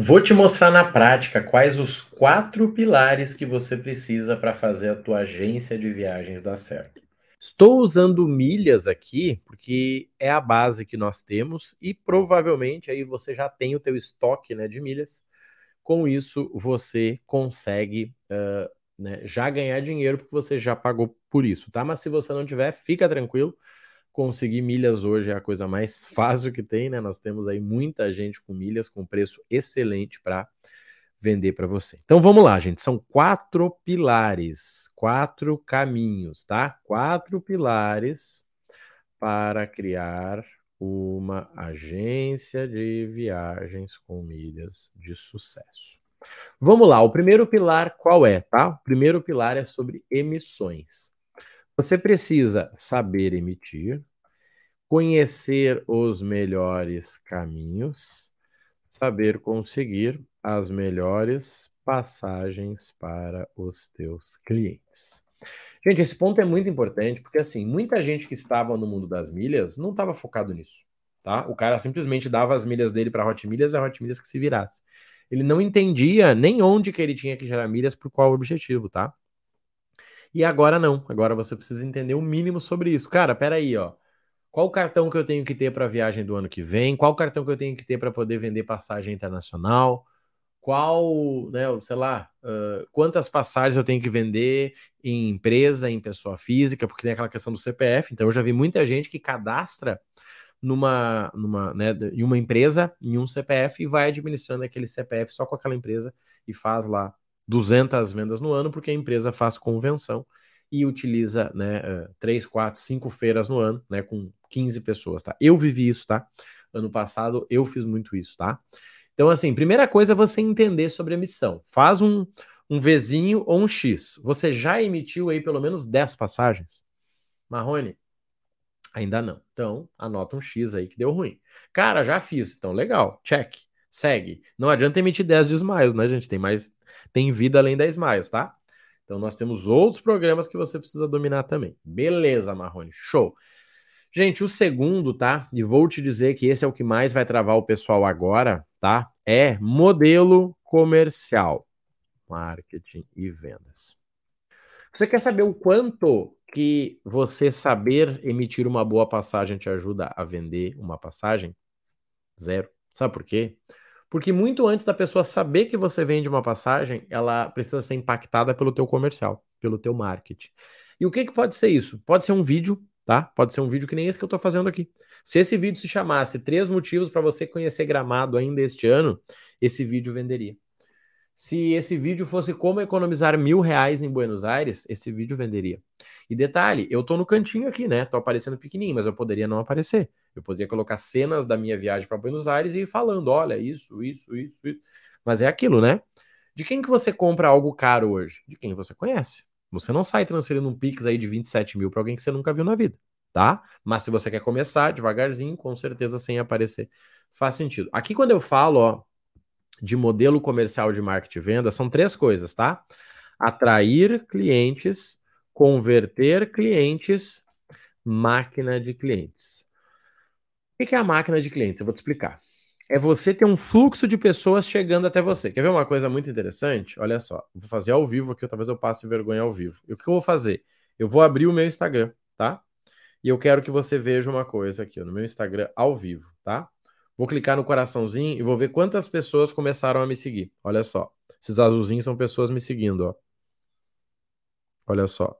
Vou te mostrar na prática quais os quatro pilares que você precisa para fazer a tua agência de viagens dar certo. Estou usando milhas aqui porque é a base que nós temos e provavelmente aí você já tem o teu estoque né, de milhas. Com isso você consegue uh, né, já ganhar dinheiro porque você já pagou por isso, tá? Mas se você não tiver, fica tranquilo conseguir milhas hoje é a coisa mais fácil que tem, né? Nós temos aí muita gente com milhas com preço excelente para vender para você. Então vamos lá, gente. São quatro pilares, quatro caminhos, tá? Quatro pilares para criar uma agência de viagens com milhas de sucesso. Vamos lá, o primeiro pilar qual é, tá? O primeiro pilar é sobre emissões. Você precisa saber emitir, conhecer os melhores caminhos, saber conseguir as melhores passagens para os teus clientes. Gente, esse ponto é muito importante porque assim, muita gente que estava no mundo das milhas não estava focado nisso, tá? O cara simplesmente dava as milhas dele para Hot Milhas e a Hot Milhas que se virasse. Ele não entendia nem onde que ele tinha que gerar milhas por qual objetivo, tá? E agora não. Agora você precisa entender o mínimo sobre isso. Cara, peraí, ó. Qual cartão que eu tenho que ter para a viagem do ano que vem? Qual cartão que eu tenho que ter para poder vender passagem internacional? Qual, né, sei lá, uh, quantas passagens eu tenho que vender em empresa, em pessoa física, porque tem aquela questão do CPF. Então eu já vi muita gente que cadastra numa, numa, né, em uma empresa, em um CPF e vai administrando aquele CPF só com aquela empresa e faz lá 200 vendas no ano, porque a empresa faz convenção e utiliza né, 3, 4, 5 feiras no ano, né, com 15 pessoas, tá? Eu vivi isso, tá? Ano passado eu fiz muito isso, tá? Então, assim, primeira coisa é você entender sobre a emissão. Faz um, um Vzinho ou um X. Você já emitiu aí pelo menos 10 passagens? Marrone? Ainda não. Então, anota um X aí que deu ruim. Cara, já fiz. Então, legal. Check. Segue. Não adianta emitir 10 desmaios, né, gente? Tem mais tem vida além da Smiles, tá? Então nós temos outros programas que você precisa dominar também. Beleza, Marrone, show. Gente, o segundo, tá? E vou te dizer que esse é o que mais vai travar o pessoal agora, tá? É modelo comercial, marketing e vendas. Você quer saber o quanto que você saber emitir uma boa passagem te ajuda a vender uma passagem? Zero. Sabe por quê? Porque muito antes da pessoa saber que você vende uma passagem, ela precisa ser impactada pelo teu comercial, pelo teu marketing. E o que, que pode ser isso? Pode ser um vídeo, tá? Pode ser um vídeo que nem esse que eu estou fazendo aqui. Se esse vídeo se chamasse Três Motivos para você conhecer Gramado ainda este ano, esse vídeo venderia. Se esse vídeo fosse como economizar mil reais em Buenos Aires, esse vídeo venderia. E detalhe, eu tô no cantinho aqui, né? Tô aparecendo pequenininho, mas eu poderia não aparecer. Eu poderia colocar cenas da minha viagem para Buenos Aires e ir falando, olha, isso, isso, isso, isso. Mas é aquilo, né? De quem que você compra algo caro hoje? De quem você conhece. Você não sai transferindo um Pix aí de 27 mil para alguém que você nunca viu na vida, tá? Mas se você quer começar devagarzinho, com certeza sem aparecer, faz sentido. Aqui quando eu falo, ó, de modelo comercial de marketing e venda são três coisas, tá? Atrair clientes, converter clientes, máquina de clientes. O que é a máquina de clientes? Eu vou te explicar. É você ter um fluxo de pessoas chegando até você. Quer ver uma coisa muito interessante? Olha só, vou fazer ao vivo aqui, talvez eu passe vergonha ao vivo. E o que eu vou fazer? Eu vou abrir o meu Instagram, tá? E eu quero que você veja uma coisa aqui, no meu Instagram ao vivo, tá? Vou clicar no coraçãozinho e vou ver quantas pessoas começaram a me seguir. Olha só. Esses azulzinhos são pessoas me seguindo, ó. Olha só.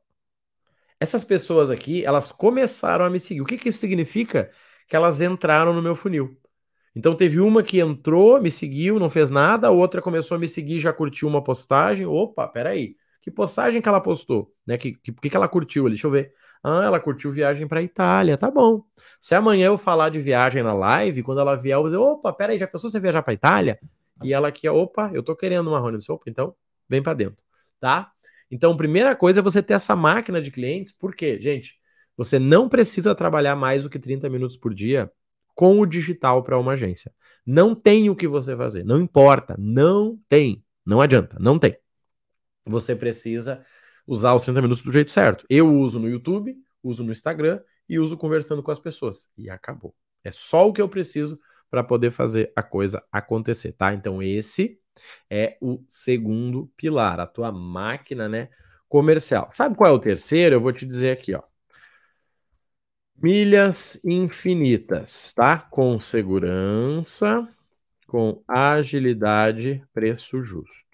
Essas pessoas aqui, elas começaram a me seguir. O que, que isso significa? Que elas entraram no meu funil. Então teve uma que entrou, me seguiu, não fez nada, a outra começou a me seguir, já curtiu uma postagem. Opa, peraí. Que postagem que ela postou? Né? Que, que, que ela curtiu ali? Deixa eu ver. Ah, ela curtiu viagem para Itália, tá bom. Se amanhã eu falar de viagem na live, quando ela vier, eu vou dizer, opa, peraí, já pensou você viajar para Itália? E ela aqui, opa, eu tô querendo uma Rony. Opa, então vem para dentro, tá? Então, primeira coisa é você ter essa máquina de clientes, porque, gente, você não precisa trabalhar mais do que 30 minutos por dia com o digital para uma agência. Não tem o que você fazer, não importa, não tem, não adianta, não tem. Você precisa usar os 30 minutos do jeito certo. Eu uso no YouTube, uso no Instagram e uso conversando com as pessoas. E acabou. É só o que eu preciso para poder fazer a coisa acontecer, tá? Então esse é o segundo pilar, a tua máquina, né, comercial. Sabe qual é o terceiro? Eu vou te dizer aqui, ó. Milhas infinitas, tá? Com segurança, com agilidade, preço justo.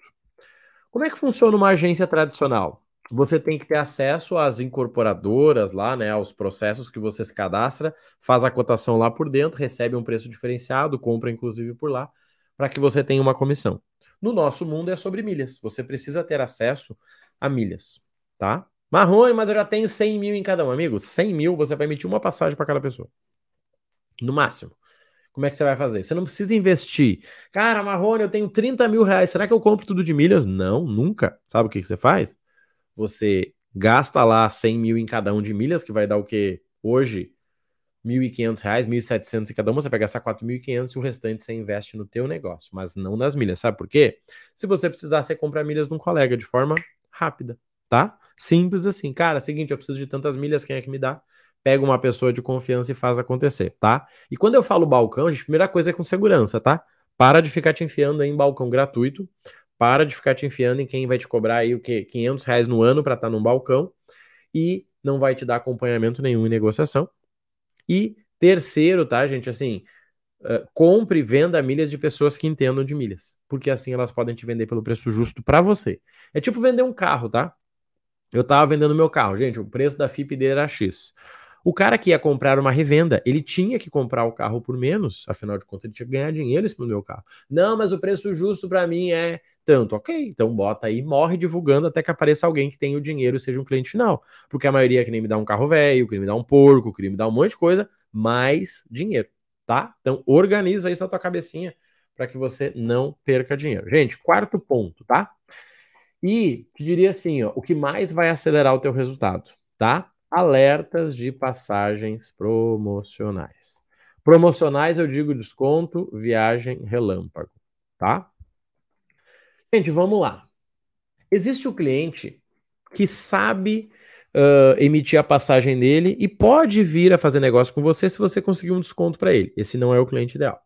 Como é que funciona uma agência tradicional? Você tem que ter acesso às incorporadoras lá, né, aos processos que você se cadastra, faz a cotação lá por dentro, recebe um preço diferenciado, compra inclusive por lá, para que você tenha uma comissão. No nosso mundo é sobre milhas. Você precisa ter acesso a milhas, tá? Marrone, mas eu já tenho 100 mil em cada um. Amigo, 100 mil você vai emitir uma passagem para cada pessoa. No máximo. Como é que você vai fazer? Você não precisa investir. Cara, Marrone, eu tenho 30 mil reais. Será que eu compro tudo de milhas? Não, nunca. Sabe o que, que você faz? Você gasta lá 100 mil em cada um de milhas, que vai dar o quê? Hoje, 1.500 reais, 1.700 em cada uma, você vai gastar 4.500 e o restante você investe no teu negócio, mas não nas milhas. Sabe por quê? Se você precisar, você compra milhas de um colega de forma rápida, tá? Simples assim. Cara, seguinte, eu preciso de tantas milhas, quem é que me dá? Pega uma pessoa de confiança e faz acontecer, tá? E quando eu falo balcão, gente, primeira coisa é com segurança, tá? Para de ficar te enfiando em balcão gratuito, para de ficar te enfiando em quem vai te cobrar aí o quê? 500 reais no ano para estar tá num balcão e não vai te dar acompanhamento nenhum em negociação. E terceiro, tá, gente, assim, uh, compre e venda milhas de pessoas que entendam de milhas, porque assim elas podem te vender pelo preço justo para você. É tipo vender um carro, tá? Eu tava vendendo meu carro, gente, o preço da FIP dele era X. O cara que ia comprar uma revenda, ele tinha que comprar o carro por menos, afinal de contas ele tinha que ganhar dinheiro no meu carro. Não, mas o preço justo para mim é tanto. Ok, então bota aí, morre divulgando até que apareça alguém que tenha o dinheiro e seja um cliente final. Porque a maioria que nem me dá um carro velho, que me dá um porco, que me dá um monte de coisa, mais dinheiro, tá? Então organiza isso na tua cabecinha para que você não perca dinheiro. Gente, quarto ponto, tá? E te diria assim, ó, o que mais vai acelerar o teu resultado, tá? Alertas de passagens promocionais. Promocionais eu digo desconto, viagem relâmpago, tá? Gente, vamos lá. Existe o cliente que sabe uh, emitir a passagem dele e pode vir a fazer negócio com você se você conseguir um desconto para ele. Esse não é o cliente ideal.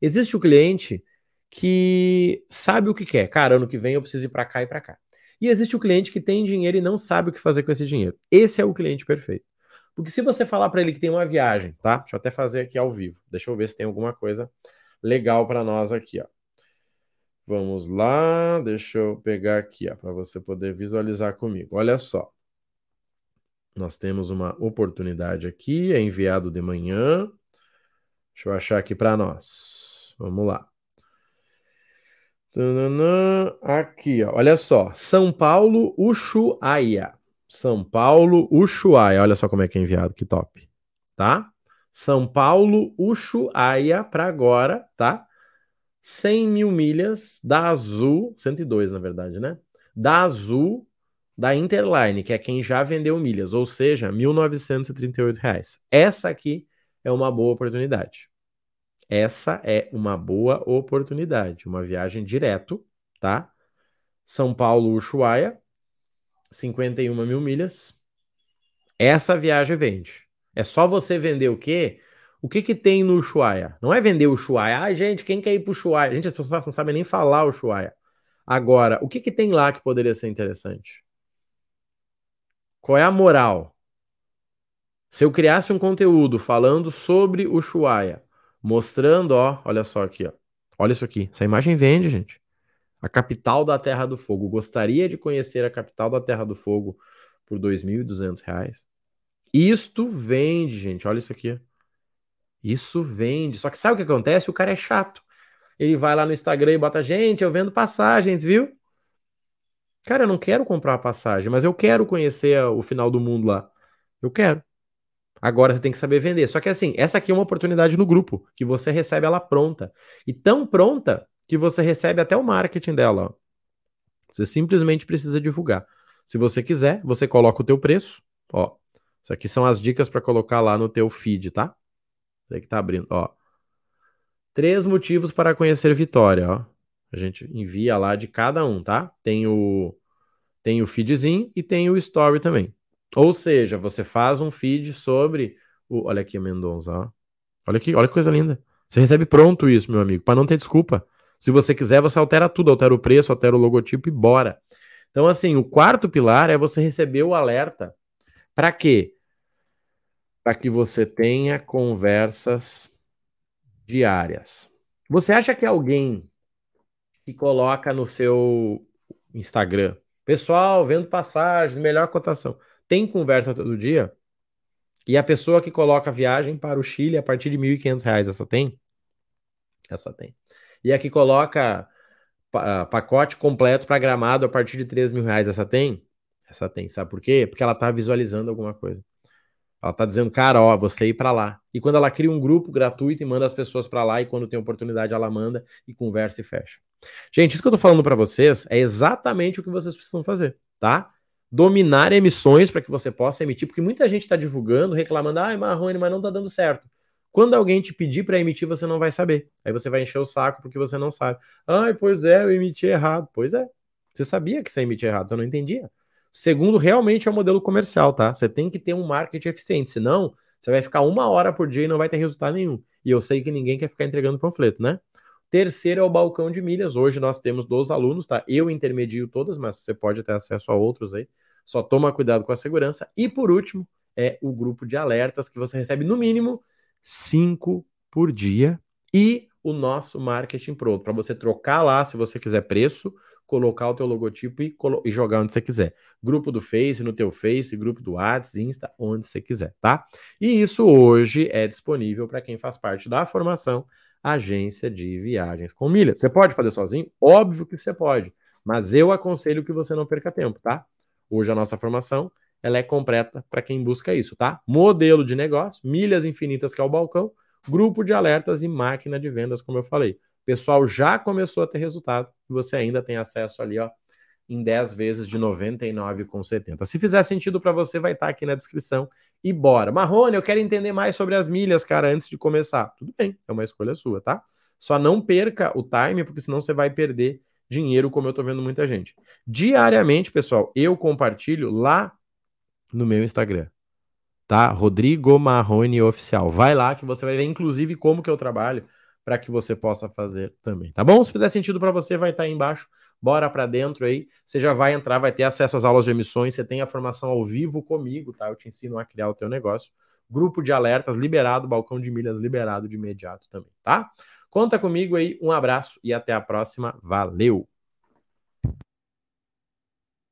Existe o cliente que sabe o que quer. Cara, ano que vem eu preciso ir para cá e para cá. E existe o cliente que tem dinheiro e não sabe o que fazer com esse dinheiro. Esse é o cliente perfeito. Porque se você falar para ele que tem uma viagem, tá? Deixa eu até fazer aqui ao vivo. Deixa eu ver se tem alguma coisa legal para nós aqui, ó. Vamos lá, deixa eu pegar aqui para você poder visualizar comigo. Olha só. Nós temos uma oportunidade aqui, é enviado de manhã. Deixa eu achar aqui para nós. Vamos lá. Aqui, ó, olha só. São Paulo, Ushuaia. São Paulo, Ushuaia. Olha só como é que é enviado, que top. Tá? São Paulo, Ushuaia para agora, tá? 100 mil milhas da Azul, 102 na verdade, né? Da Azul, da Interline, que é quem já vendeu milhas, ou seja, 1.938 reais. Essa aqui é uma boa oportunidade. Essa é uma boa oportunidade. Uma viagem direto, tá? São Paulo, Ushuaia, 51 mil milhas. Essa viagem vende. É só você vender o quê? O que que tem no Ushuaia? Não é vender o Ushuaia. Ai, gente, quem quer ir pro Ushuaia? Gente, as pessoas não sabem nem falar o Ushuaia. Agora, o que que tem lá que poderia ser interessante? Qual é a moral? Se eu criasse um conteúdo falando sobre o Ushuaia, mostrando, ó, olha só aqui, ó. Olha isso aqui. Essa imagem vende, gente. A capital da Terra do Fogo. Gostaria de conhecer a capital da Terra do Fogo por R$ 2.200. Isto vende, gente. Olha isso aqui. Isso vende. Só que sabe o que acontece? O cara é chato. Ele vai lá no Instagram e bota, gente, eu vendo passagens, viu? Cara, eu não quero comprar uma passagem, mas eu quero conhecer o final do mundo lá. Eu quero. Agora você tem que saber vender. Só que assim, essa aqui é uma oportunidade no grupo, que você recebe ela pronta. E tão pronta que você recebe até o marketing dela. Ó. Você simplesmente precisa divulgar. Se você quiser, você coloca o teu preço. Ó, isso aqui são as dicas para colocar lá no teu feed, tá? Aí que tá abrindo, ó. Três motivos para conhecer Vitória, ó. A gente envia lá de cada um, tá? Tem o tem o feedzinho e tem o story também. Ou seja, você faz um feed sobre o olha aqui Mendonça, ó. Olha aqui, olha que coisa linda. Você recebe pronto isso, meu amigo, para não ter desculpa. Se você quiser, você altera tudo, altera o preço, altera o logotipo e bora. Então, assim, o quarto pilar é você receber o alerta. Para quê? Para que você tenha conversas diárias. Você acha que alguém que coloca no seu Instagram, pessoal, vendo passagem, melhor cotação, tem conversa todo dia? E a pessoa que coloca viagem para o Chile a partir de R$ 1.500, essa tem? Essa tem. E a que coloca pacote completo para gramado a partir de 3 mil reais, essa tem? Essa tem. Sabe por quê? Porque ela está visualizando alguma coisa. Ela está dizendo, cara, ó, você ir para lá. E quando ela cria um grupo gratuito e manda as pessoas para lá, e quando tem oportunidade, ela manda e conversa e fecha. Gente, isso que eu tô falando para vocês é exatamente o que vocês precisam fazer, tá? Dominar emissões para que você possa emitir, porque muita gente está divulgando, reclamando, ai, Marrone, mas não está dando certo. Quando alguém te pedir para emitir, você não vai saber. Aí você vai encher o saco porque você não sabe. Ai, pois é, eu emiti errado. Pois é. Você sabia que você emitia errado, você não entendia. Segundo, realmente é o um modelo comercial, tá? Você tem que ter um marketing eficiente, senão você vai ficar uma hora por dia e não vai ter resultado nenhum. E eu sei que ninguém quer ficar entregando panfleto, né? Terceiro é o balcão de milhas. Hoje nós temos 12 alunos, tá? Eu intermedio todas, mas você pode ter acesso a outros aí. Só toma cuidado com a segurança. E por último, é o grupo de alertas que você recebe no mínimo cinco por dia e o nosso marketing pronto para você trocar lá se você quiser preço, colocar o teu logotipo e, e, jogar onde você quiser. Grupo do Face, no teu Face, grupo do WhatsApp, Insta, onde você quiser, tá? E isso hoje é disponível para quem faz parte da formação agência de viagens com milhas. Você pode fazer sozinho? Óbvio que você pode, mas eu aconselho que você não perca tempo, tá? Hoje a nossa formação ela é completa para quem busca isso, tá? Modelo de negócio, milhas infinitas que é o balcão, grupo de alertas e máquina de vendas, como eu falei. O pessoal já começou a ter resultado e você ainda tem acesso ali, ó, em 10 vezes de 99,70. Se fizer sentido para você, vai estar tá aqui na descrição e bora. Marrone, eu quero entender mais sobre as milhas, cara, antes de começar. Tudo bem, é uma escolha sua, tá? Só não perca o time, porque senão você vai perder dinheiro, como eu tô vendo muita gente. Diariamente, pessoal, eu compartilho lá no meu Instagram. Tá? Rodrigo Marrone Oficial. Vai lá que você vai ver, inclusive, como que eu trabalho para que você possa fazer também. Tá bom? Se fizer sentido para você, vai estar tá aí embaixo bora para dentro aí. Você já vai entrar, vai ter acesso às aulas de emissões, você tem a formação ao vivo comigo, tá? Eu te ensino a criar o teu negócio. Grupo de alertas liberado, balcão de milhas liberado de imediato também, tá? Conta comigo aí, um abraço e até a próxima. Valeu!